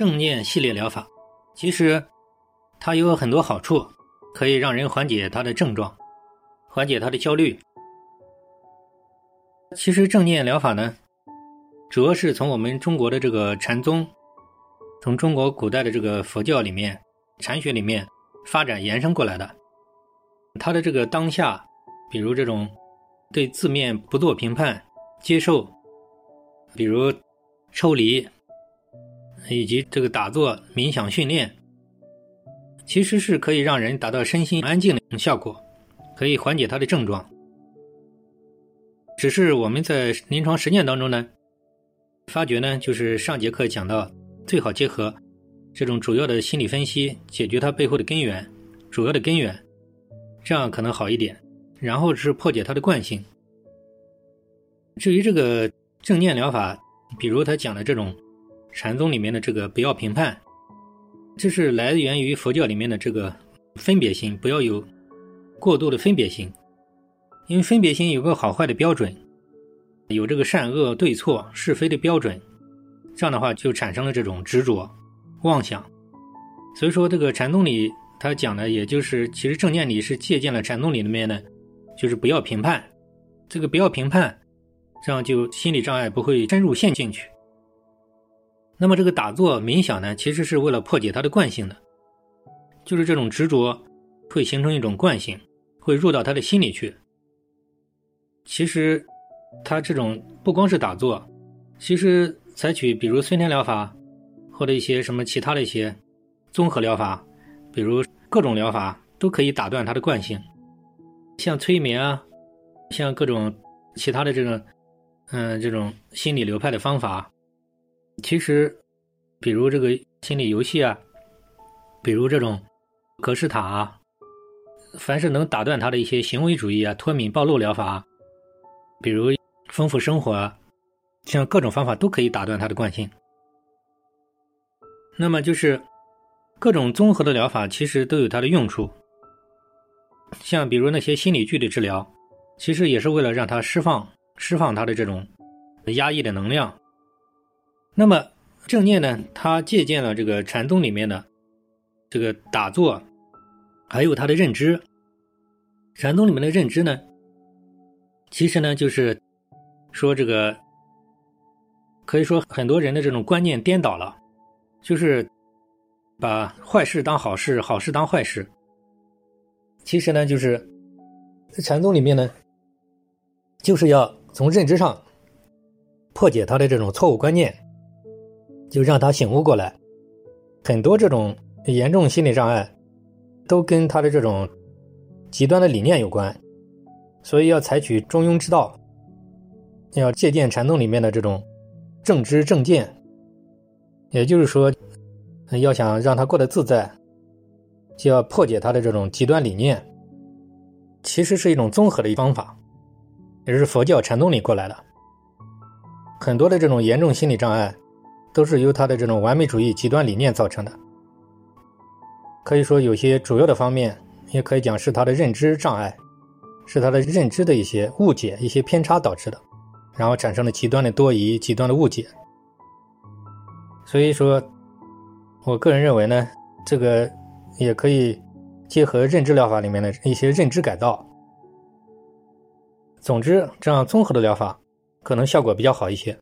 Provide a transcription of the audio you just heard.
正念系列疗法，其实它有很多好处，可以让人缓解他的症状，缓解他的焦虑。其实正念疗法呢，主要是从我们中国的这个禅宗，从中国古代的这个佛教里面、禅学里面发展延伸过来的。它的这个当下，比如这种对字面不做评判、接受，比如抽离。以及这个打坐冥想训练，其实是可以让人达到身心安静的效果，可以缓解他的症状。只是我们在临床实践当中呢，发觉呢，就是上节课讲到，最好结合这种主要的心理分析，解决它背后的根源，主要的根源，这样可能好一点。然后是破解它的惯性。至于这个正念疗法，比如他讲的这种。禅宗里面的这个不要评判，这是来源于佛教里面的这个分别心，不要有过度的分别心，因为分别心有个好坏的标准，有这个善恶对错是非的标准，这样的话就产生了这种执着妄想。所以说，这个禅宗里他讲的，也就是其实正念里是借鉴了禅宗里面的，就是不要评判，这个不要评判，这样就心理障碍不会深入陷进去。那么这个打坐冥想呢，其实是为了破解它的惯性的，就是这种执着会形成一种惯性，会入到他的心里去。其实，他这种不光是打坐，其实采取比如孙天疗法，或者一些什么其他的一些综合疗法，比如各种疗法都可以打断他的惯性，像催眠啊，像各种其他的这种，嗯，这种心理流派的方法。其实，比如这个心理游戏啊，比如这种格式塔啊，凡是能打断他的一些行为主义啊、脱敏暴露疗法，比如丰富生活，像各种方法都可以打断他的惯性。那么就是各种综合的疗法，其实都有它的用处。像比如那些心理剧的治疗，其实也是为了让他释放、释放他的这种压抑的能量。那么正念呢？它借鉴了这个禅宗里面的这个打坐，还有他的认知。禅宗里面的认知呢，其实呢就是说这个可以说很多人的这种观念颠倒了，就是把坏事当好事，好事当坏事。其实呢，就是在禅宗里面呢，就是要从认知上破解他的这种错误观念。就让他醒悟过来，很多这种严重心理障碍，都跟他的这种极端的理念有关，所以要采取中庸之道，要借鉴禅宗里面的这种正知正见，也就是说，要想让他过得自在，就要破解他的这种极端理念，其实是一种综合的方法，也是佛教禅宗里过来的，很多的这种严重心理障碍。都是由他的这种完美主义极端理念造成的。可以说，有些主要的方面，也可以讲是他的认知障碍，是他的认知的一些误解、一些偏差导致的，然后产生了极端的多疑、极端的误解。所以说，我个人认为呢，这个也可以结合认知疗法里面的一些认知改造。总之，这样综合的疗法可能效果比较好一些。